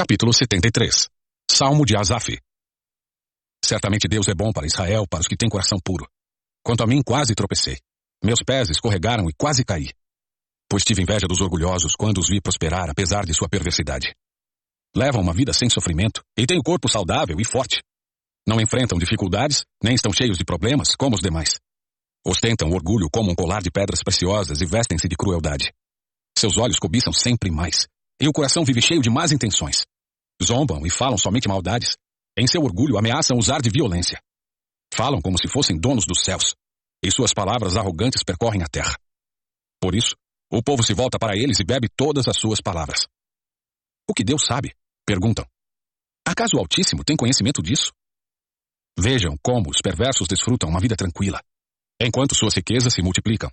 Capítulo 73 Salmo de Asaf Certamente Deus é bom para Israel, para os que têm coração puro. Quanto a mim, quase tropecei. Meus pés escorregaram e quase caí. Pois tive inveja dos orgulhosos quando os vi prosperar, apesar de sua perversidade. Levam uma vida sem sofrimento e têm o corpo saudável e forte. Não enfrentam dificuldades, nem estão cheios de problemas, como os demais. Ostentam orgulho como um colar de pedras preciosas e vestem-se de crueldade. Seus olhos cobiçam sempre mais, e o coração vive cheio de más intenções. Zombam e falam somente maldades. Em seu orgulho ameaçam usar de violência. Falam como se fossem donos dos céus, e suas palavras arrogantes percorrem a terra. Por isso, o povo se volta para eles e bebe todas as suas palavras. O que Deus sabe? Perguntam. Acaso o Altíssimo tem conhecimento disso? Vejam como os perversos desfrutam uma vida tranquila, enquanto suas riquezas se multiplicam.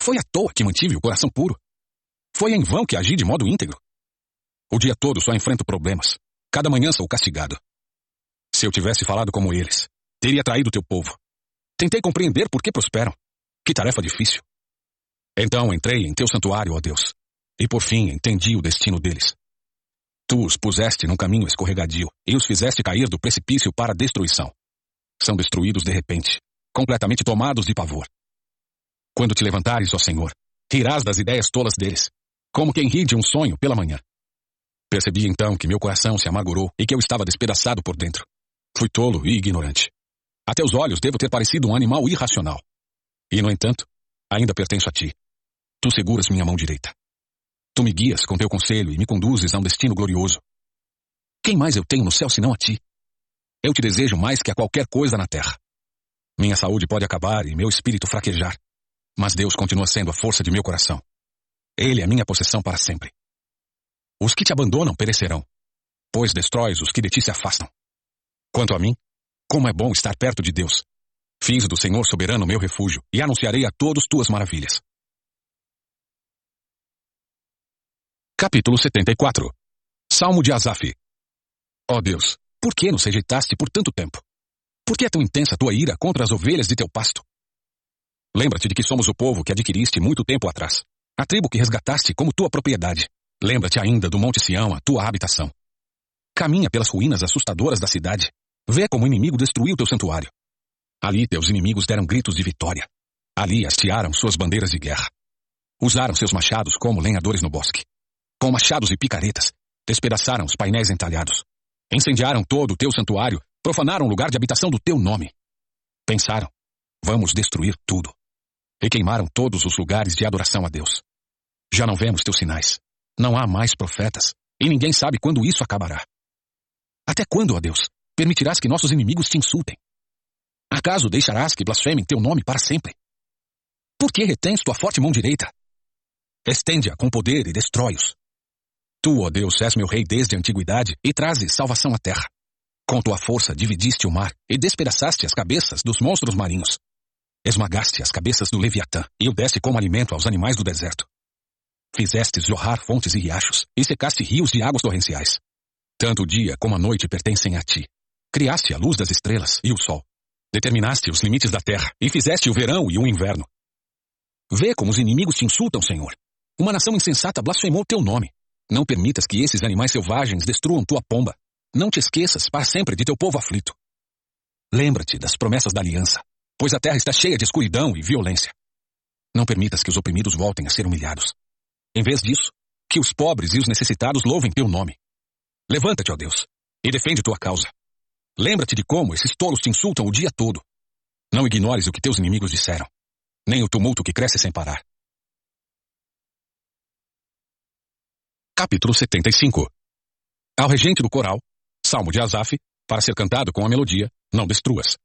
Foi à toa que mantive o coração puro. Foi em vão que agi de modo íntegro. O dia todo só enfrento problemas. Cada manhã sou castigado. Se eu tivesse falado como eles, teria traído teu povo. Tentei compreender por que prosperam. Que tarefa difícil. Então entrei em teu santuário, ó Deus, e por fim entendi o destino deles. Tu os puseste num caminho escorregadio e os fizeste cair do precipício para a destruição. São destruídos de repente, completamente tomados de pavor. Quando te levantares, ó Senhor, rirás das ideias tolas deles, como quem ri de um sonho pela manhã. Percebi então que meu coração se amargurou e que eu estava despedaçado por dentro. Fui tolo e ignorante. A teus olhos devo ter parecido um animal irracional. E, no entanto, ainda pertenço a ti. Tu seguras minha mão direita. Tu me guias com teu conselho e me conduzes a um destino glorioso. Quem mais eu tenho no céu senão a ti? Eu te desejo mais que a qualquer coisa na terra. Minha saúde pode acabar e meu espírito fraquejar, mas Deus continua sendo a força de meu coração. Ele é minha possessão para sempre. Os que te abandonam perecerão, pois destróis os que de ti se afastam. Quanto a mim, como é bom estar perto de Deus. Fiz do Senhor soberano meu refúgio e anunciarei a todos tuas maravilhas. Capítulo 74 Salmo de Asaf Ó oh Deus, por que nos rejeitaste por tanto tempo? Por que é tão intensa tua ira contra as ovelhas de teu pasto? Lembra-te de que somos o povo que adquiriste muito tempo atrás, a tribo que resgataste como tua propriedade. Lembra-te ainda do Monte Sião, a tua habitação. Caminha pelas ruínas assustadoras da cidade. Vê como o inimigo destruiu teu santuário. Ali teus inimigos deram gritos de vitória. Ali hastearam suas bandeiras de guerra. Usaram seus machados como lenhadores no bosque. Com machados e picaretas, despedaçaram os painéis entalhados. Incendiaram todo o teu santuário, profanaram o lugar de habitação do teu nome. Pensaram, vamos destruir tudo e queimaram todos os lugares de adoração a Deus. Já não vemos teus sinais. Não há mais profetas, e ninguém sabe quando isso acabará. Até quando, ó Deus, permitirás que nossos inimigos te insultem? Acaso deixarás que blasfemem teu nome para sempre? Por que retens tua forte mão direita? Estende-a com poder e destrói-os. Tu, ó Deus, és meu rei desde a antiguidade e trazes salvação à terra. Com tua força dividiste o mar e despedaçaste as cabeças dos monstros marinhos. Esmagaste as cabeças do Leviatã e o deste como alimento aos animais do deserto. Fizestes jorrar fontes e riachos e secaste rios de águas torrenciais. Tanto o dia como a noite pertencem a ti. Criaste a luz das estrelas e o sol. Determinaste os limites da terra e fizeste o verão e o inverno. Vê como os inimigos te insultam, Senhor. Uma nação insensata blasfemou teu nome. Não permitas que esses animais selvagens destruam tua pomba. Não te esqueças para sempre de teu povo aflito. Lembra-te das promessas da aliança pois a terra está cheia de escuridão e violência. Não permitas que os oprimidos voltem a ser humilhados. Em vez disso, que os pobres e os necessitados louvem teu nome. Levanta-te, ó Deus, e defende tua causa. Lembra-te de como esses tolos te insultam o dia todo. Não ignores o que teus inimigos disseram, nem o tumulto que cresce sem parar. Capítulo 75 Ao regente do coral, Salmo de Asaf, para ser cantado com a melodia, não destruas.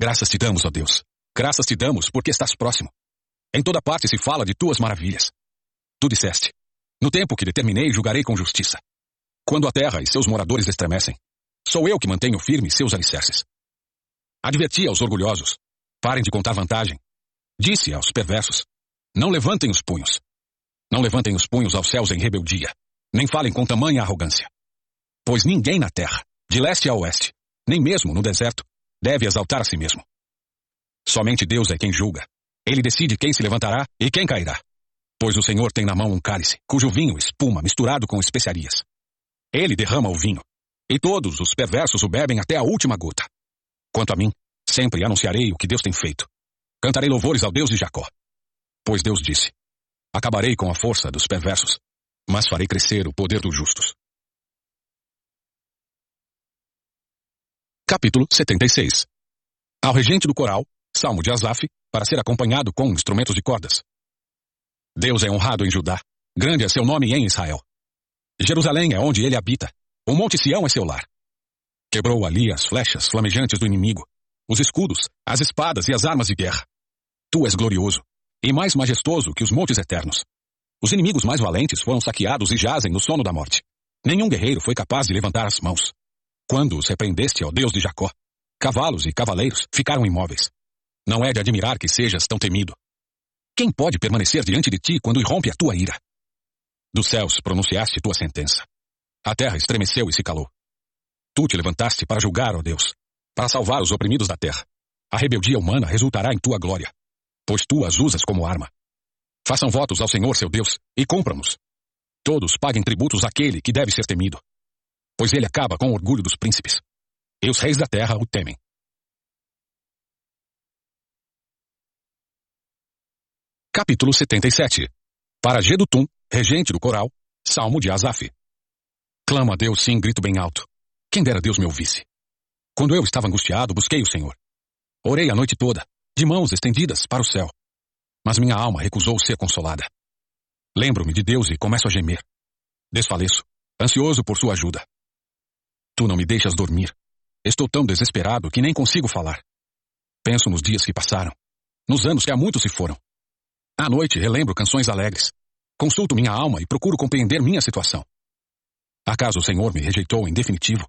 Graças te damos, ó Deus. Graças te damos porque estás próximo. Em toda parte se fala de tuas maravilhas. Tu disseste: No tempo que determinei, julgarei com justiça. Quando a terra e seus moradores estremecem, sou eu que mantenho firme seus alicerces. Adverti aos orgulhosos: parem de contar vantagem. Disse aos perversos: não levantem os punhos. Não levantem os punhos aos céus em rebeldia, nem falem com tamanha arrogância. Pois ninguém na terra, de leste a oeste, nem mesmo no deserto, deve exaltar a si mesmo. Somente Deus é quem julga. Ele decide quem se levantará e quem cairá. Pois o Senhor tem na mão um cálice, cujo vinho espuma misturado com especiarias. Ele derrama o vinho, e todos os perversos o bebem até a última gota. Quanto a mim, sempre anunciarei o que Deus tem feito. Cantarei louvores ao Deus de Jacó. Pois Deus disse: Acabarei com a força dos perversos, mas farei crescer o poder dos justos. Capítulo 76 Ao regente do coral, Salmo de Asaf, para ser acompanhado com instrumentos de cordas. Deus é honrado em Judá, grande é seu nome em Israel. Jerusalém é onde ele habita, o Monte Sião é seu lar. Quebrou ali as flechas flamejantes do inimigo, os escudos, as espadas e as armas de guerra. Tu és glorioso, e mais majestoso que os montes eternos. Os inimigos mais valentes foram saqueados e jazem no sono da morte. Nenhum guerreiro foi capaz de levantar as mãos. Quando os repreendeste, ó Deus de Jacó, cavalos e cavaleiros ficaram imóveis. Não é de admirar que sejas tão temido. Quem pode permanecer diante de ti quando irrompe a tua ira? Dos céus pronunciaste tua sentença. A terra estremeceu e se calou. Tu te levantaste para julgar, ó Deus, para salvar os oprimidos da terra. A rebeldia humana resultará em tua glória, pois tu as usas como arma. Façam votos ao Senhor seu Deus e compram-nos. Todos paguem tributos àquele que deve ser temido pois ele acaba com o orgulho dos príncipes. E os reis da terra o temem. Capítulo 77 Para Gedutum, regente do coral, Salmo de Asaf. Clamo a Deus sim, grito bem alto. Quem dera Deus me ouvisse. Quando eu estava angustiado, busquei o Senhor. Orei a noite toda, de mãos estendidas para o céu. Mas minha alma recusou ser consolada. Lembro-me de Deus e começo a gemer. Desfaleço, ansioso por sua ajuda. Tu não me deixas dormir. Estou tão desesperado que nem consigo falar. Penso nos dias que passaram, nos anos que há muito se foram. À noite relembro canções alegres. Consulto minha alma e procuro compreender minha situação. Acaso o Senhor me rejeitou em definitivo?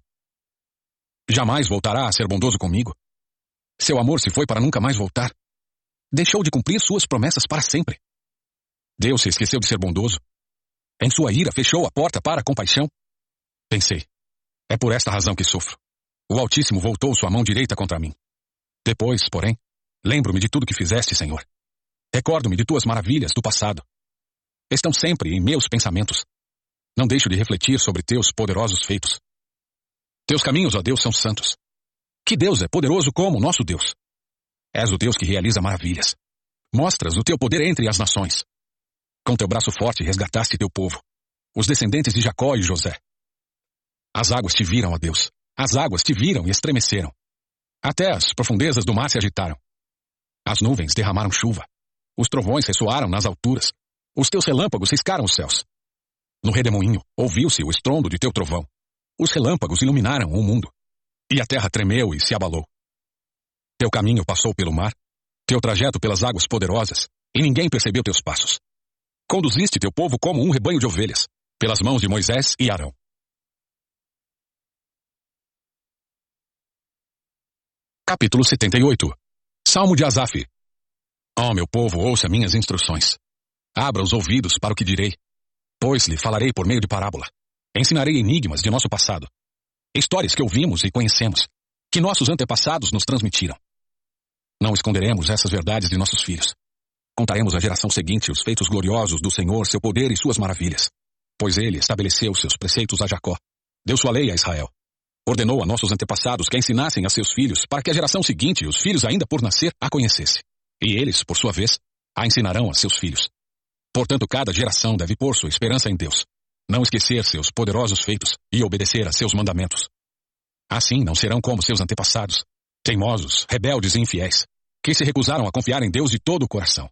Jamais voltará a ser bondoso comigo? Seu amor se foi para nunca mais voltar? Deixou de cumprir suas promessas para sempre? Deus se esqueceu de ser bondoso? Em sua ira fechou a porta para a compaixão? Pensei, é por esta razão que sofro. O Altíssimo voltou sua mão direita contra mim. Depois, porém, lembro-me de tudo que fizeste, Senhor. Recordo-me de tuas maravilhas do passado. Estão sempre em meus pensamentos. Não deixo de refletir sobre teus poderosos feitos. Teus caminhos, ó Deus, são santos. Que Deus é poderoso como nosso Deus. És o Deus que realiza maravilhas. Mostras o teu poder entre as nações. Com teu braço forte resgataste teu povo, os descendentes de Jacó e José. As águas te viram, ó Deus. As águas te viram e estremeceram. Até as profundezas do mar se agitaram. As nuvens derramaram chuva. Os trovões ressoaram nas alturas. Os teus relâmpagos riscaram os céus. No redemoinho ouviu-se o estrondo de teu trovão. Os relâmpagos iluminaram o mundo. E a terra tremeu e se abalou. Teu caminho passou pelo mar, teu trajeto pelas águas poderosas, e ninguém percebeu teus passos. Conduziste teu povo como um rebanho de ovelhas, pelas mãos de Moisés e Arão. Capítulo 78 Salmo de Asaf Ó oh, meu povo, ouça minhas instruções. Abra os ouvidos para o que direi. Pois lhe falarei por meio de parábola. Ensinarei enigmas de nosso passado. Histórias que ouvimos e conhecemos, que nossos antepassados nos transmitiram. Não esconderemos essas verdades de nossos filhos. Contaremos à geração seguinte os feitos gloriosos do Senhor, seu poder e suas maravilhas. Pois ele estabeleceu seus preceitos a Jacó. Deu sua lei a Israel. Ordenou a nossos antepassados que a ensinassem a seus filhos para que a geração seguinte, os filhos ainda por nascer, a conhecesse. E eles, por sua vez, a ensinarão a seus filhos. Portanto, cada geração deve pôr sua esperança em Deus, não esquecer seus poderosos feitos e obedecer a seus mandamentos. Assim não serão como seus antepassados, teimosos, rebeldes e infiéis, que se recusaram a confiar em Deus de todo o coração.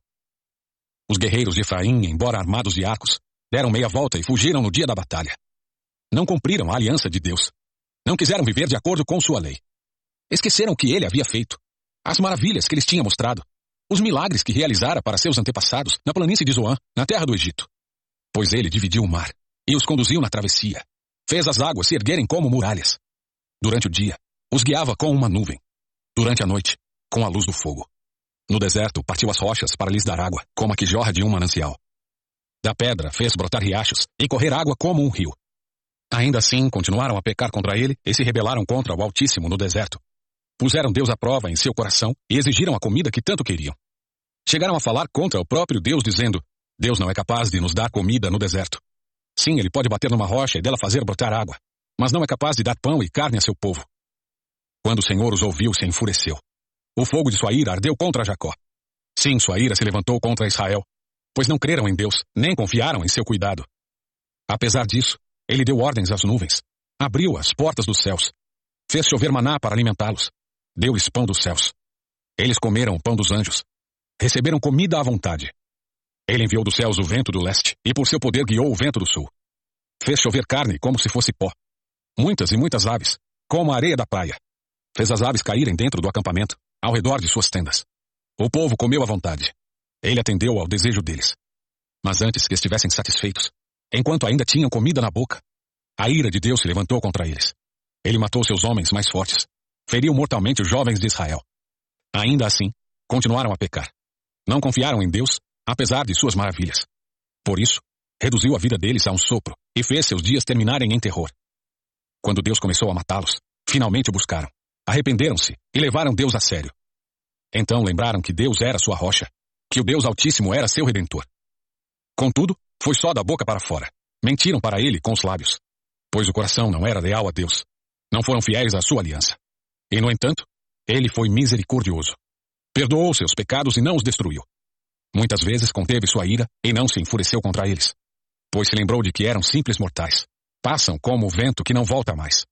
Os guerreiros de Efraim, embora armados de arcos, deram meia volta e fugiram no dia da batalha. Não cumpriram a aliança de Deus, não quiseram viver de acordo com sua lei. Esqueceram o que ele havia feito, as maravilhas que lhes tinha mostrado, os milagres que realizara para seus antepassados na planície de Zoan, na terra do Egito. Pois ele dividiu o mar e os conduziu na travessia. Fez as águas se erguerem como muralhas. Durante o dia, os guiava com uma nuvem. Durante a noite, com a luz do fogo. No deserto, partiu as rochas para lhes dar água, como a que jorra de um manancial. Da pedra fez brotar riachos e correr água como um rio. Ainda assim, continuaram a pecar contra ele e se rebelaram contra o Altíssimo no deserto. Puseram Deus à prova em seu coração e exigiram a comida que tanto queriam. Chegaram a falar contra o próprio Deus, dizendo: Deus não é capaz de nos dar comida no deserto. Sim, ele pode bater numa rocha e dela fazer brotar água, mas não é capaz de dar pão e carne a seu povo. Quando o Senhor os ouviu, se enfureceu. O fogo de sua ira ardeu contra Jacó. Sim, sua ira se levantou contra Israel, pois não creram em Deus, nem confiaram em seu cuidado. Apesar disso, ele deu ordens às nuvens, abriu as portas dos céus, fez chover maná para alimentá-los, deu-lhes pão dos céus. Eles comeram o pão dos anjos, receberam comida à vontade. Ele enviou dos céus o vento do leste, e por seu poder guiou o vento do sul. Fez chover carne como se fosse pó. Muitas e muitas aves, como a areia da praia. Fez as aves caírem dentro do acampamento, ao redor de suas tendas. O povo comeu à vontade. Ele atendeu ao desejo deles. Mas antes que estivessem satisfeitos, enquanto ainda tinham comida na boca, a ira de Deus se levantou contra eles. Ele matou seus homens mais fortes, feriu mortalmente os jovens de Israel. Ainda assim, continuaram a pecar. Não confiaram em Deus, apesar de suas maravilhas. Por isso, reduziu a vida deles a um sopro e fez seus dias terminarem em terror. Quando Deus começou a matá-los, finalmente o buscaram, arrependeram-se e levaram Deus a sério. Então lembraram que Deus era sua rocha, que o Deus Altíssimo era seu redentor. Contudo, foi só da boca para fora. Mentiram para ele com os lábios, pois o coração não era leal a Deus. Não foram fiéis à sua aliança. E, no entanto, ele foi misericordioso. Perdoou seus pecados e não os destruiu. Muitas vezes conteve sua ira e não se enfureceu contra eles, pois se lembrou de que eram simples mortais. Passam como o vento que não volta mais.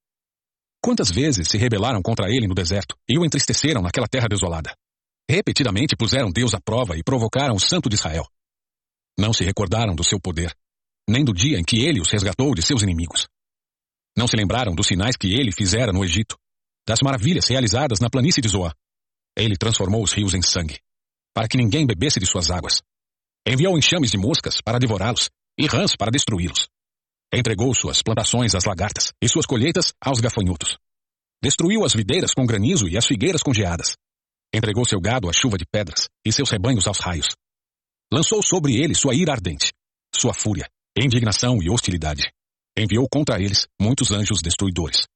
Quantas vezes se rebelaram contra ele no deserto e o entristeceram naquela terra desolada? Repetidamente puseram Deus à prova e provocaram o Santo de Israel. Não se recordaram do seu poder, nem do dia em que ele os resgatou de seus inimigos. Não se lembraram dos sinais que ele fizera no Egito, das maravilhas realizadas na planície de Zoá. Ele transformou os rios em sangue, para que ninguém bebesse de suas águas. Enviou enxames de moscas para devorá-los e rãs para destruí-los. Entregou suas plantações às lagartas e suas colheitas aos gafanhotos. Destruiu as videiras com granizo e as figueiras com geadas. Entregou seu gado à chuva de pedras e seus rebanhos aos raios. Lançou sobre ele sua ira ardente, sua fúria, indignação e hostilidade. Enviou contra eles muitos anjos destruidores.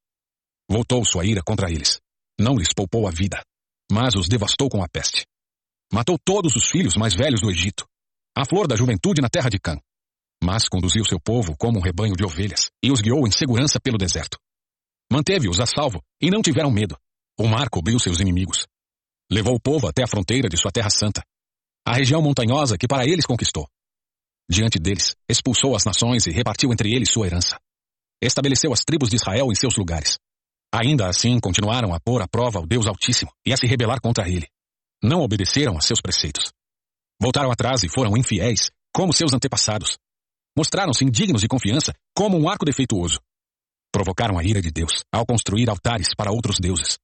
Voltou sua ira contra eles. Não lhes poupou a vida, mas os devastou com a peste. Matou todos os filhos mais velhos do Egito, a flor da juventude na terra de Cã. Mas conduziu seu povo como um rebanho de ovelhas e os guiou em segurança pelo deserto. Manteve-os a salvo e não tiveram medo. O mar cobriu seus inimigos. Levou o povo até a fronteira de sua terra santa, a região montanhosa que para eles conquistou. Diante deles, expulsou as nações e repartiu entre eles sua herança. Estabeleceu as tribos de Israel em seus lugares. Ainda assim, continuaram a pôr à prova o Deus Altíssimo e a se rebelar contra ele. Não obedeceram a seus preceitos. Voltaram atrás e foram infiéis, como seus antepassados. Mostraram-se indignos de confiança, como um arco defeituoso. Provocaram a ira de Deus ao construir altares para outros deuses.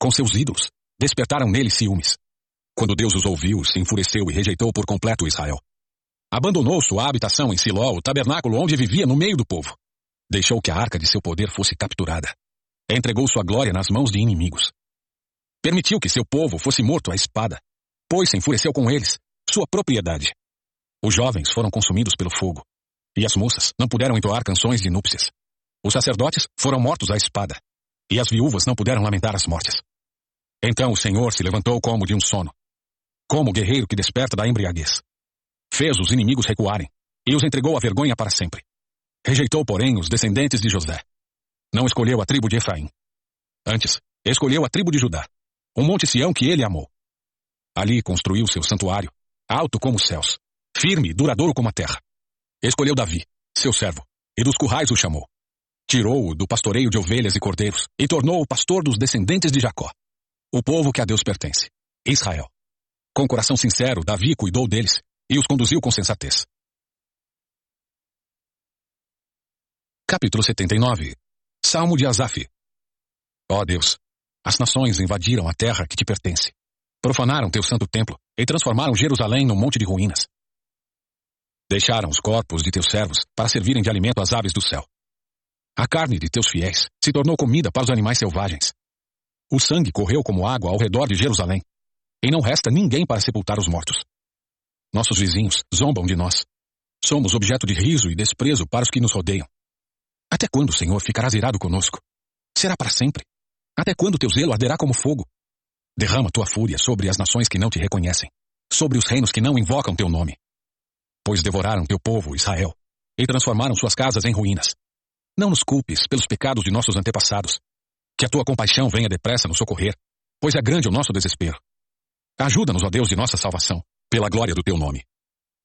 Com seus ídolos, despertaram neles ciúmes. Quando Deus os ouviu, se enfureceu e rejeitou por completo Israel. Abandonou sua habitação em Siló, o tabernáculo onde vivia no meio do povo. Deixou que a arca de seu poder fosse capturada. Entregou sua glória nas mãos de inimigos. Permitiu que seu povo fosse morto à espada, pois se enfureceu com eles, sua propriedade. Os jovens foram consumidos pelo fogo, e as moças não puderam entoar canções de núpcias. Os sacerdotes foram mortos à espada, e as viúvas não puderam lamentar as mortes. Então o Senhor se levantou como de um sono, como o guerreiro que desperta da embriaguez. Fez os inimigos recuarem, e os entregou à vergonha para sempre. Rejeitou, porém, os descendentes de José. Não escolheu a tribo de Efraim. Antes, escolheu a tribo de Judá, um monte Sião que ele amou. Ali construiu seu santuário, alto como os céus, firme e duradouro como a terra. Escolheu Davi, seu servo, e dos currais o chamou. Tirou-o do pastoreio de ovelhas e cordeiros e tornou-o pastor dos descendentes de Jacó, o povo que a Deus pertence, Israel. Com coração sincero, Davi cuidou deles e os conduziu com sensatez. Capítulo 79 Salmo de Asaf Ó oh Deus, as nações invadiram a terra que te pertence, profanaram teu santo templo e transformaram Jerusalém num monte de ruínas. Deixaram os corpos de teus servos para servirem de alimento às aves do céu. A carne de teus fiéis se tornou comida para os animais selvagens. O sangue correu como água ao redor de Jerusalém, e não resta ninguém para sepultar os mortos. Nossos vizinhos zombam de nós. Somos objeto de riso e desprezo para os que nos rodeiam. Até quando, Senhor, ficarás irado conosco? Será para sempre? Até quando teu zelo arderá como fogo? Derrama tua fúria sobre as nações que não te reconhecem, sobre os reinos que não invocam teu nome. Pois devoraram teu povo, Israel, e transformaram suas casas em ruínas. Não nos culpes pelos pecados de nossos antepassados. Que a tua compaixão venha depressa nos socorrer, pois é grande o nosso desespero. Ajuda-nos, ó Deus de nossa salvação, pela glória do teu nome.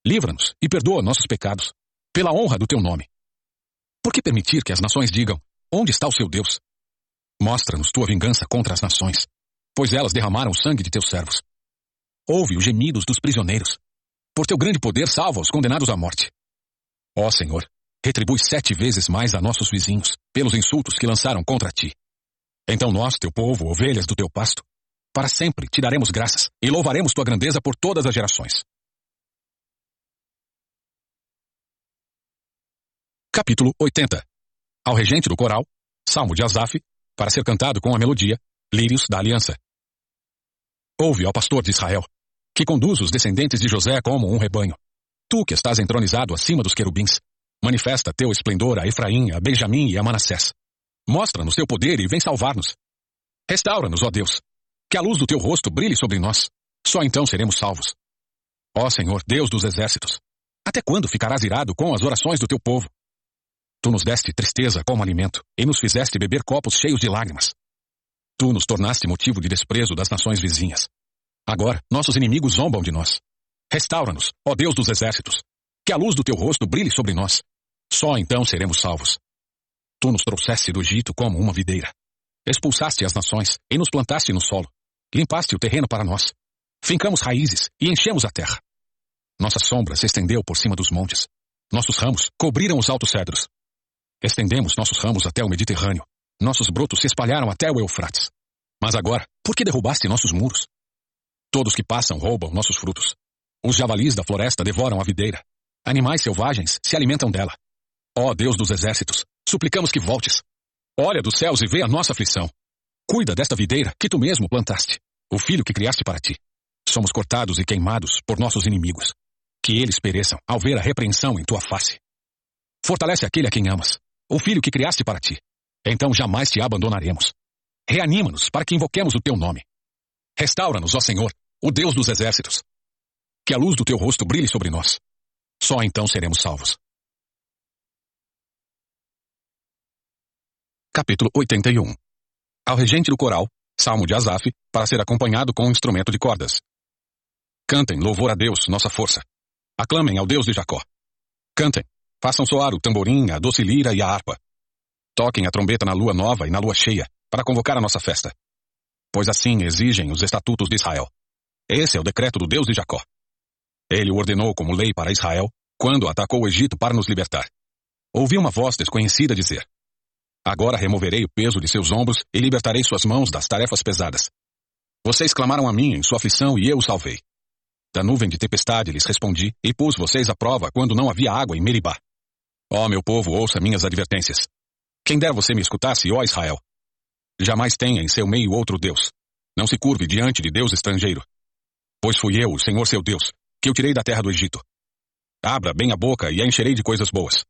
Livra-nos e perdoa nossos pecados, pela honra do teu nome. Por que permitir que as nações digam: Onde está o seu Deus? Mostra-nos tua vingança contra as nações, pois elas derramaram o sangue de teus servos. Ouve os gemidos dos prisioneiros. Por teu grande poder, salva os condenados à morte. Ó Senhor, retribui sete vezes mais a nossos vizinhos pelos insultos que lançaram contra ti. Então nós, teu povo, ovelhas do teu pasto, para sempre te daremos graças e louvaremos tua grandeza por todas as gerações. Capítulo 80 Ao regente do coral, Salmo de Asaf, para ser cantado com a melodia, Lírios da Aliança. Ouve, ó pastor de Israel, que conduz os descendentes de José como um rebanho. Tu que estás entronizado acima dos querubins, manifesta teu esplendor a Efraim, a Benjamim e a Manassés. Mostra-nos teu poder e vem salvar-nos. Restaura-nos, ó Deus. Que a luz do teu rosto brilhe sobre nós. Só então seremos salvos. Ó Senhor, Deus dos exércitos, até quando ficarás irado com as orações do teu povo? Tu nos deste tristeza como alimento e nos fizeste beber copos cheios de lágrimas. Tu nos tornaste motivo de desprezo das nações vizinhas. Agora, nossos inimigos zombam de nós. Restaura-nos, ó Deus dos exércitos. Que a luz do teu rosto brilhe sobre nós. Só então seremos salvos. Tu nos trouxeste do Egito como uma videira. Expulsaste as nações e nos plantaste no solo. Limpaste o terreno para nós. Fincamos raízes e enchemos a terra. Nossa sombra se estendeu por cima dos montes. Nossos ramos cobriram os altos cedros. Estendemos nossos ramos até o Mediterrâneo. Nossos brotos se espalharam até o Eufrates. Mas agora, por que derrubaste nossos muros? Todos que passam roubam nossos frutos. Os javalis da floresta devoram a videira. Animais selvagens se alimentam dela. Ó Deus dos exércitos, suplicamos que voltes. Olha dos céus e vê a nossa aflição. Cuida desta videira que tu mesmo plantaste, o filho que criaste para ti. Somos cortados e queimados por nossos inimigos. Que eles pereçam ao ver a repreensão em tua face. Fortalece aquele a quem amas, o filho que criaste para ti. Então jamais te abandonaremos. Reanima-nos para que invoquemos o teu nome. Restaura-nos, ó Senhor, o Deus dos exércitos. Que a luz do teu rosto brilhe sobre nós. Só então seremos salvos. Capítulo 81 Ao regente do coral, Salmo de Asaf, para ser acompanhado com um instrumento de cordas. Cantem louvor a Deus, nossa força. Aclamem ao Deus de Jacó. Cantem, façam soar o tamborim, a doce lira e a harpa. Toquem a trombeta na lua nova e na lua cheia, para convocar a nossa festa. Pois assim exigem os estatutos de Israel. Esse é o decreto do Deus de Jacó. Ele o ordenou como lei para Israel, quando atacou o Egito para nos libertar. Ouvi uma voz desconhecida dizer: Agora removerei o peso de seus ombros e libertarei suas mãos das tarefas pesadas. Vocês clamaram a mim em sua aflição e eu os salvei. Da nuvem de tempestade lhes respondi e pus vocês à prova quando não havia água em Meribá. Ó meu povo, ouça minhas advertências. Quem der você me escutasse, ó Israel. Jamais tenha em seu meio outro Deus. Não se curve diante de Deus estrangeiro. Pois fui eu, o Senhor seu Deus, que eu tirei da terra do Egito. Abra bem a boca e a encherei de coisas boas.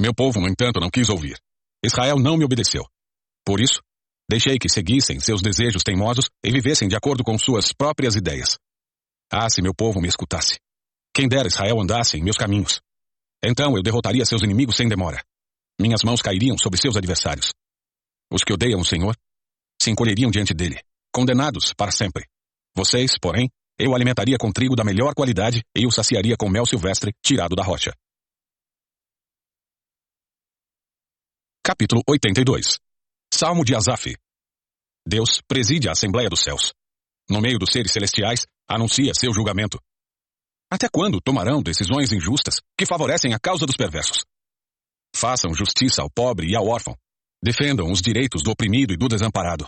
Meu povo, no entanto, não quis ouvir. Israel não me obedeceu. Por isso, deixei que seguissem seus desejos teimosos e vivessem de acordo com suas próprias ideias. Ah, se meu povo me escutasse. Quem dera Israel andasse em meus caminhos. Então eu derrotaria seus inimigos sem demora. Minhas mãos cairiam sobre seus adversários. Os que odeiam o Senhor se encolheriam diante dele, condenados para sempre. Vocês, porém, eu alimentaria com trigo da melhor qualidade e o saciaria com mel silvestre tirado da rocha. Capítulo 82 Salmo de Asaf Deus preside a Assembleia dos Céus. No meio dos seres celestiais, anuncia seu julgamento. Até quando tomarão decisões injustas que favorecem a causa dos perversos? Façam justiça ao pobre e ao órfão. Defendam os direitos do oprimido e do desamparado.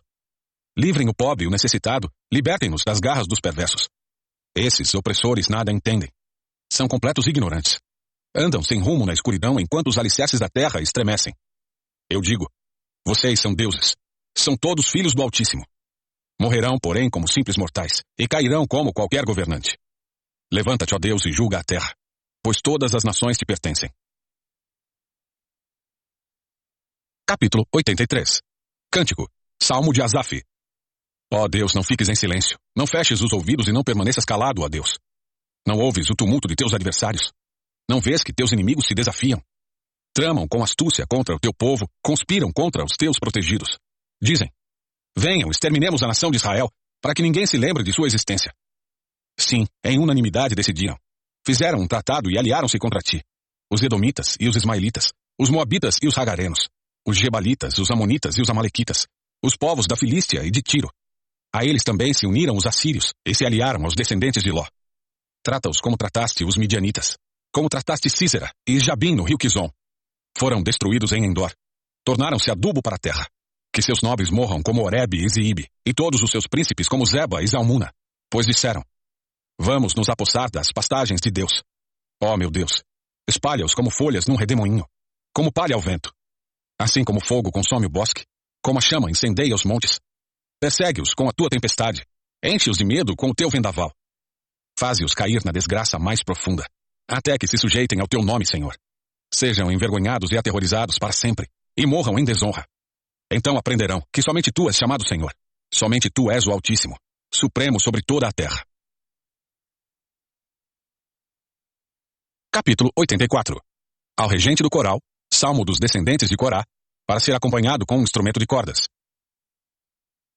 Livrem o pobre e o necessitado, libertem-nos das garras dos perversos. Esses opressores nada entendem. São completos ignorantes. Andam sem rumo na escuridão enquanto os alicerces da terra estremecem. Eu digo: vocês são deuses. São todos filhos do Altíssimo. Morrerão, porém, como simples mortais, e cairão como qualquer governante. Levanta-te, ó Deus, e julga a terra, pois todas as nações te pertencem. Capítulo 83 Cântico Salmo de Asaf Ó Deus, não fiques em silêncio. Não feches os ouvidos e não permaneças calado, ó Deus. Não ouves o tumulto de teus adversários. Não vês que teus inimigos se desafiam? Tramam com astúcia contra o teu povo, conspiram contra os teus protegidos. Dizem: Venham, exterminemos a nação de Israel, para que ninguém se lembre de sua existência. Sim, em unanimidade decidiram. Fizeram um tratado e aliaram-se contra ti. Os Edomitas e os Ismaelitas, os Moabitas e os Hagarenos, os Gebalitas, os Amonitas e os Amalequitas, os povos da Filístia e de Tiro. A eles também se uniram os assírios e se aliaram aos descendentes de Ló. Trata-os como trataste os midianitas, como trataste Cícera e Jabim no rio Quizon. Foram destruídos em Endor. Tornaram-se adubo para a terra. Que seus nobres morram como Oreb e Ziibe, e todos os seus príncipes como Zeba e Zalmuna. Pois disseram, Vamos nos apossar das pastagens de Deus. Ó oh, meu Deus, espalha-os como folhas num redemoinho, como palha ao vento. Assim como fogo consome o bosque, como a chama incendeia os montes. Persegue-os com a tua tempestade, enche-os de medo com o teu vendaval. Faze-os cair na desgraça mais profunda, até que se sujeitem ao teu nome, Senhor. Sejam envergonhados e aterrorizados para sempre, e morram em desonra. Então aprenderão que somente tu és chamado Senhor. Somente tu és o Altíssimo, supremo sobre toda a terra. Capítulo 84 Ao regente do coral, salmo dos descendentes de Corá, para ser acompanhado com um instrumento de cordas.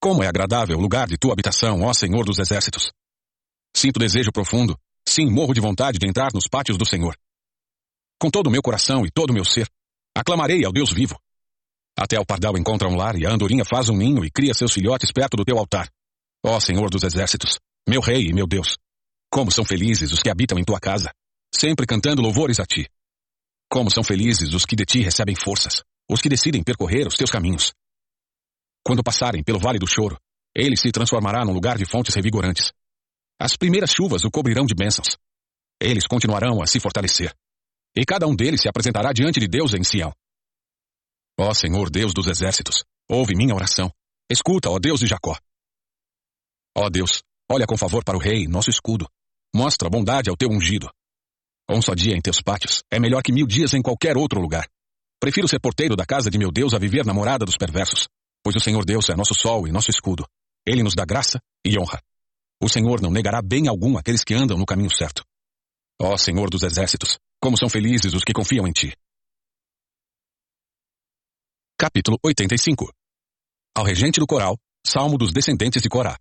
Como é agradável o lugar de tua habitação, ó Senhor dos exércitos! Sinto desejo profundo, sim, morro de vontade de entrar nos pátios do Senhor. Com todo o meu coração e todo o meu ser, aclamarei ao Deus vivo. Até o pardal encontra um lar e a andorinha faz um ninho e cria seus filhotes perto do teu altar. Ó Senhor dos exércitos, meu rei e meu Deus, como são felizes os que habitam em tua casa, sempre cantando louvores a ti. Como são felizes os que de ti recebem forças, os que decidem percorrer os teus caminhos. Quando passarem pelo vale do choro, ele se transformará num lugar de fontes revigorantes. As primeiras chuvas o cobrirão de bênçãos. Eles continuarão a se fortalecer. E cada um deles se apresentará diante de Deus em Sião. Ó Senhor Deus dos exércitos, ouve minha oração. Escuta, ó Deus de Jacó. Ó Deus, olha com favor para o rei, nosso escudo. Mostra bondade ao teu ungido. Um só dia em teus pátios é melhor que mil dias em qualquer outro lugar. Prefiro ser porteiro da casa de meu Deus a viver na morada dos perversos, pois o Senhor Deus é nosso sol e nosso escudo. Ele nos dá graça e honra. O Senhor não negará bem algum àqueles que andam no caminho certo. Ó Senhor dos exércitos, como são felizes os que confiam em ti. Capítulo 85 Ao regente do coral, salmo dos descendentes de Corá.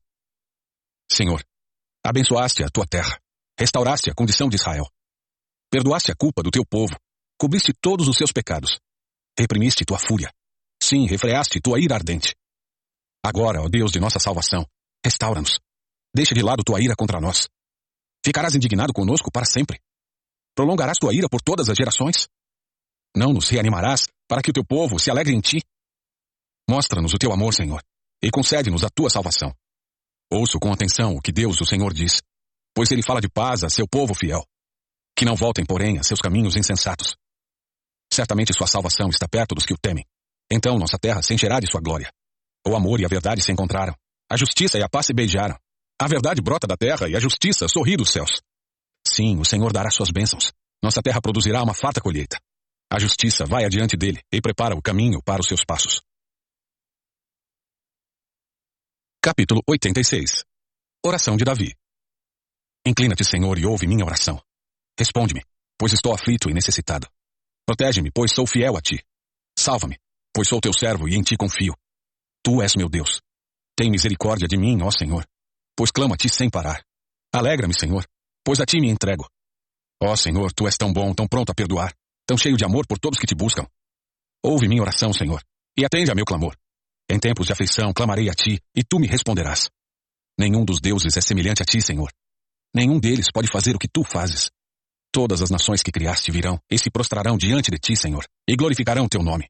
Senhor, abençoaste a tua terra, restauraste a condição de Israel. Perdoaste a culpa do teu povo, cobriste todos os seus pecados, reprimiste tua fúria, sim, refreaste tua ira ardente. Agora, ó Deus de nossa salvação, restaura-nos. Deixa de lado tua ira contra nós. Ficarás indignado conosco para sempre. Prolongarás tua ira por todas as gerações. Não nos reanimarás para que o teu povo se alegre em ti. Mostra-nos o teu amor, Senhor, e concede-nos a tua salvação. Ouço com atenção o que Deus, o Senhor, diz, pois ele fala de paz a seu povo fiel. Que não voltem, porém, a seus caminhos insensatos. Certamente sua salvação está perto dos que o temem. Então nossa terra se encherá de sua glória. O amor e a verdade se encontraram. A justiça e a paz se beijaram. A verdade brota da terra e a justiça sorri dos céus. Sim, o Senhor dará suas bênçãos. Nossa terra produzirá uma farta colheita. A justiça vai adiante dele e prepara o caminho para os seus passos. Capítulo 86 Oração de Davi Inclina-te, Senhor, e ouve minha oração. Responde-me, pois estou aflito e necessitado. Protege-me, pois sou fiel a ti. Salva-me, pois sou teu servo e em ti confio. Tu és meu Deus. Tem misericórdia de mim, ó Senhor, pois clamo a ti sem parar. Alegra-me, Senhor, pois a ti me entrego. Ó Senhor, tu és tão bom, tão pronto a perdoar, tão cheio de amor por todos que te buscam. Ouve minha oração, Senhor, e atende a meu clamor. Em tempos de aflição clamarei a ti, e tu me responderás. Nenhum dos deuses é semelhante a ti, Senhor. Nenhum deles pode fazer o que tu fazes. Todas as nações que criaste virão e se prostrarão diante de ti, Senhor, e glorificarão teu nome.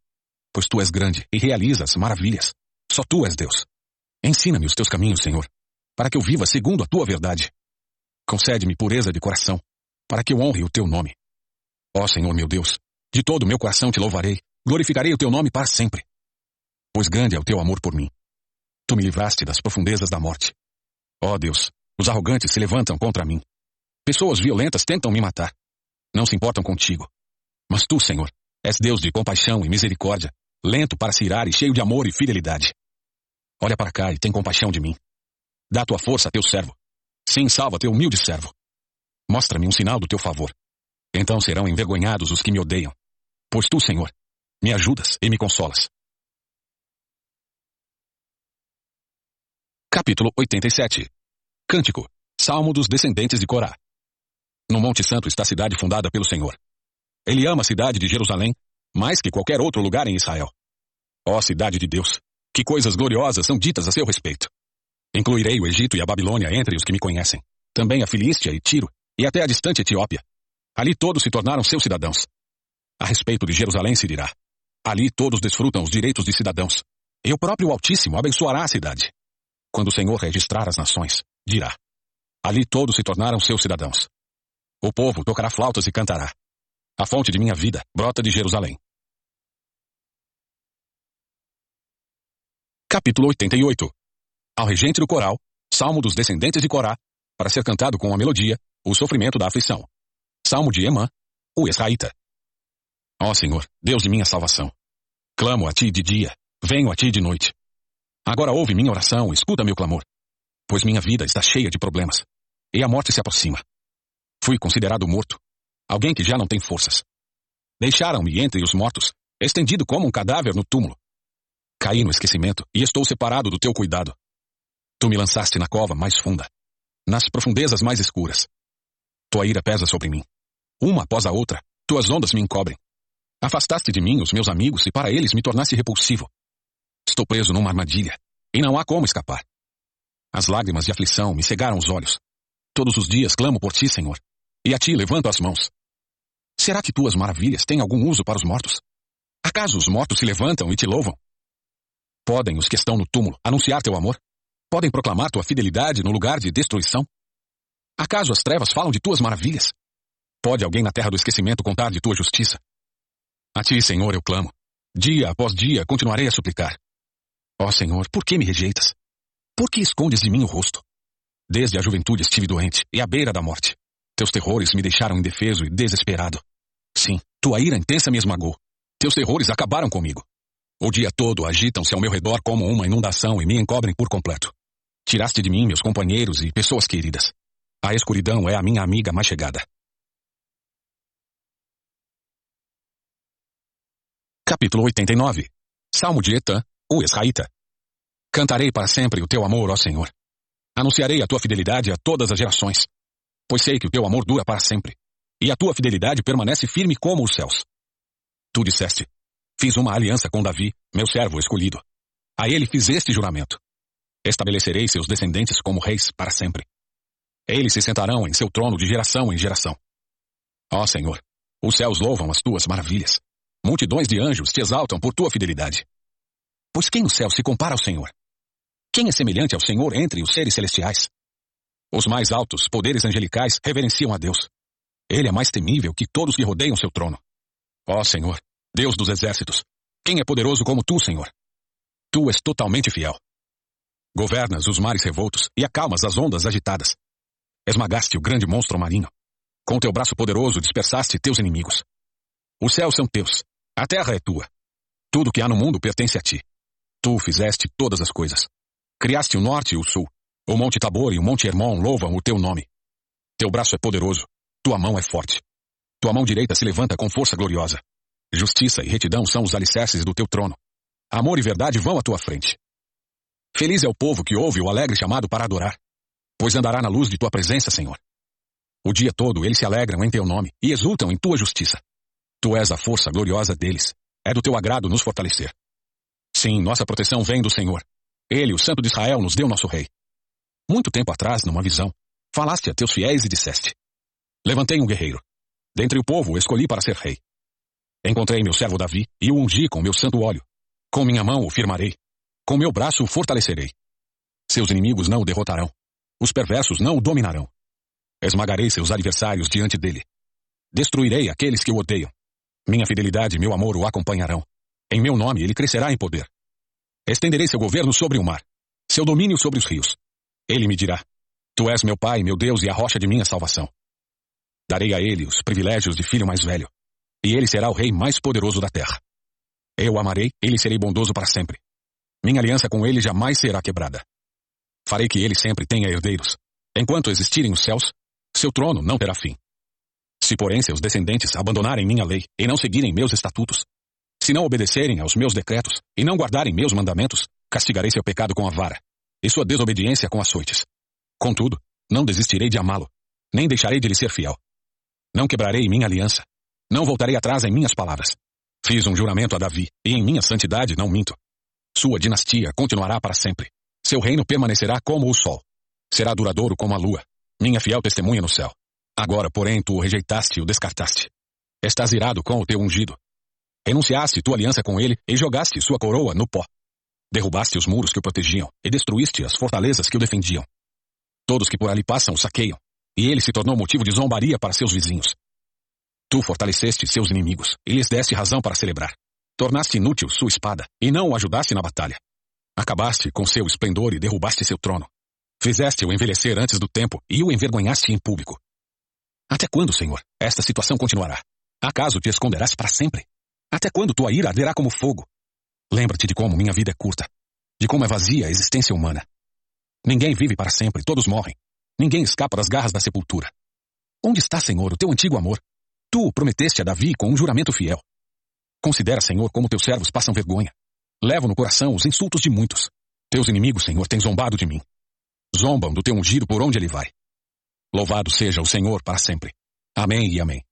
Pois tu és grande e realizas maravilhas. Só tu és Deus. Ensina-me os teus caminhos, Senhor, para que eu viva segundo a tua verdade. Concede-me pureza de coração, para que eu honre o teu nome. Ó Senhor meu Deus, de todo o meu coração te louvarei, glorificarei o teu nome para sempre. Pois grande é o teu amor por mim. Tu me livraste das profundezas da morte. Ó Deus, os arrogantes se levantam contra mim. Pessoas violentas tentam me matar. Não se importam contigo. Mas tu, Senhor, és Deus de compaixão e misericórdia, lento para se irar e cheio de amor e fidelidade. Olha para cá e tem compaixão de mim. Dá tua força a teu servo. Sim, salva teu humilde servo. Mostra-me um sinal do teu favor. Então serão envergonhados os que me odeiam. Pois tu, Senhor, me ajudas e me consolas. Capítulo 87 Cântico Salmo dos descendentes de Corá. No Monte Santo está a cidade fundada pelo Senhor. Ele ama a cidade de Jerusalém mais que qualquer outro lugar em Israel. Ó cidade de Deus, que coisas gloriosas são ditas a seu respeito. Incluirei o Egito e a Babilônia entre os que me conhecem, também a Filístia e Tiro, e até a distante Etiópia. Ali todos se tornaram seus cidadãos. A respeito de Jerusalém se dirá: Ali todos desfrutam os direitos de cidadãos. E o próprio Altíssimo abençoará a cidade. Quando o Senhor registrar as nações, dirá: Ali todos se tornaram seus cidadãos. O povo tocará flautas e cantará. A fonte de minha vida brota de Jerusalém. Capítulo 88 Ao regente do coral, Salmo dos descendentes de Corá, para ser cantado com a melodia, o sofrimento da aflição. Salmo de Emã, o Israelita. Ó Senhor, Deus de minha salvação. Clamo a ti de dia, venho a ti de noite. Agora ouve minha oração, escuta meu clamor. Pois minha vida está cheia de problemas e a morte se aproxima. Fui considerado morto, alguém que já não tem forças. Deixaram-me entre os mortos, estendido como um cadáver no túmulo. Caí no esquecimento e estou separado do teu cuidado. Tu me lançaste na cova mais funda, nas profundezas mais escuras. Tua ira pesa sobre mim. Uma após a outra, tuas ondas me encobrem. Afastaste de mim os meus amigos e para eles me tornaste repulsivo. Estou preso numa armadilha e não há como escapar. As lágrimas de aflição me cegaram os olhos. Todos os dias clamo por ti, Senhor, e a ti levanto as mãos. Será que tuas maravilhas têm algum uso para os mortos? Acaso os mortos se levantam e te louvam? Podem os que estão no túmulo anunciar teu amor? Podem proclamar tua fidelidade no lugar de destruição? Acaso as trevas falam de tuas maravilhas? Pode alguém na terra do esquecimento contar de tua justiça? A ti, Senhor, eu clamo. Dia após dia continuarei a suplicar. Ó Senhor, por que me rejeitas? Por que escondes de mim o rosto? Desde a juventude estive doente e à beira da morte. Teus terrores me deixaram indefeso e desesperado. Sim, tua ira intensa me esmagou. Teus terrores acabaram comigo. O dia todo agitam-se ao meu redor como uma inundação e me encobrem por completo. Tiraste de mim meus companheiros e pessoas queridas. A escuridão é a minha amiga mais chegada. Capítulo 89 Salmo de Etã, o Israelita. Cantarei para sempre o teu amor, ó Senhor. Anunciarei a tua fidelidade a todas as gerações, pois sei que o teu amor dura para sempre, e a tua fidelidade permanece firme como os céus. Tu disseste: Fiz uma aliança com Davi, meu servo escolhido. A ele fiz este juramento: Estabelecerei seus descendentes como reis para sempre. Eles se sentarão em seu trono de geração em geração. Ó Senhor, os céus louvam as tuas maravilhas. Multidões de anjos te exaltam por tua fidelidade. Pois quem no céu se compara ao Senhor? Quem é semelhante ao Senhor entre os seres celestiais? Os mais altos poderes angelicais reverenciam a Deus. Ele é mais temível que todos que rodeiam seu trono. Ó Senhor, Deus dos exércitos, quem é poderoso como tu, Senhor? Tu és totalmente fiel. Governas os mares revoltos e acalmas as ondas agitadas. Esmagaste o grande monstro marinho. Com teu braço poderoso dispersaste teus inimigos. Os céus são teus, a terra é tua. Tudo que há no mundo pertence a ti. Tu fizeste todas as coisas. Criaste o norte e o sul. O Monte Tabor e o Monte Hermon louvam o teu nome. Teu braço é poderoso. Tua mão é forte. Tua mão direita se levanta com força gloriosa. Justiça e retidão são os alicerces do teu trono. Amor e verdade vão à tua frente. Feliz é o povo que ouve o alegre chamado para adorar, pois andará na luz de tua presença, Senhor. O dia todo eles se alegram em teu nome e exultam em tua justiça. Tu és a força gloriosa deles. É do teu agrado nos fortalecer. Sim, nossa proteção vem do Senhor. Ele, o Santo de Israel, nos deu nosso rei. Muito tempo atrás, numa visão, falaste a teus fiéis e disseste: Levantei um guerreiro. Dentre o povo escolhi para ser rei. Encontrei meu servo Davi e o ungi com meu santo óleo. Com minha mão o firmarei. Com meu braço o fortalecerei. Seus inimigos não o derrotarão. Os perversos não o dominarão. Esmagarei seus adversários diante dele. Destruirei aqueles que o odeiam. Minha fidelidade e meu amor o acompanharão. Em meu nome ele crescerá em poder. Estenderei seu governo sobre o mar, seu domínio sobre os rios. Ele me dirá: Tu és meu pai, meu Deus e a rocha de minha salvação. Darei a ele os privilégios de filho mais velho, e ele será o rei mais poderoso da terra. Eu o amarei, ele serei bondoso para sempre. Minha aliança com ele jamais será quebrada. Farei que ele sempre tenha herdeiros. Enquanto existirem os céus, seu trono não terá fim. Se, porém, seus descendentes abandonarem minha lei e não seguirem meus estatutos, se não obedecerem aos meus decretos e não guardarem meus mandamentos, castigarei seu pecado com a vara e sua desobediência com açoites. Contudo, não desistirei de amá-lo, nem deixarei de lhe ser fiel. Não quebrarei minha aliança, não voltarei atrás em minhas palavras. Fiz um juramento a Davi, e em minha santidade não minto. Sua dinastia continuará para sempre. Seu reino permanecerá como o sol. Será duradouro como a lua, minha fiel testemunha no céu. Agora, porém, tu o rejeitaste e o descartaste. Estás irado com o teu ungido. Renunciaste tua aliança com ele e jogaste sua coroa no pó. Derrubaste os muros que o protegiam e destruíste as fortalezas que o defendiam. Todos que por ali passam o saqueiam, e ele se tornou motivo de zombaria para seus vizinhos. Tu fortaleceste seus inimigos e lhes deste razão para celebrar. Tornaste inútil sua espada e não o ajudaste na batalha. Acabaste com seu esplendor e derrubaste seu trono. Fizeste-o envelhecer antes do tempo e o envergonhaste em público. Até quando, Senhor, esta situação continuará? Acaso te esconderás para sempre? Até quando tua ira arderá como fogo? Lembra-te de como minha vida é curta, de como é vazia a existência humana. Ninguém vive para sempre, todos morrem. Ninguém escapa das garras da sepultura. Onde está, Senhor, o teu antigo amor? Tu prometeste a Davi com um juramento fiel. Considera, Senhor, como teus servos passam vergonha. Levo no coração os insultos de muitos. Teus inimigos, Senhor, têm zombado de mim. Zombam do teu ungido por onde ele vai. Louvado seja o Senhor para sempre. Amém e amém.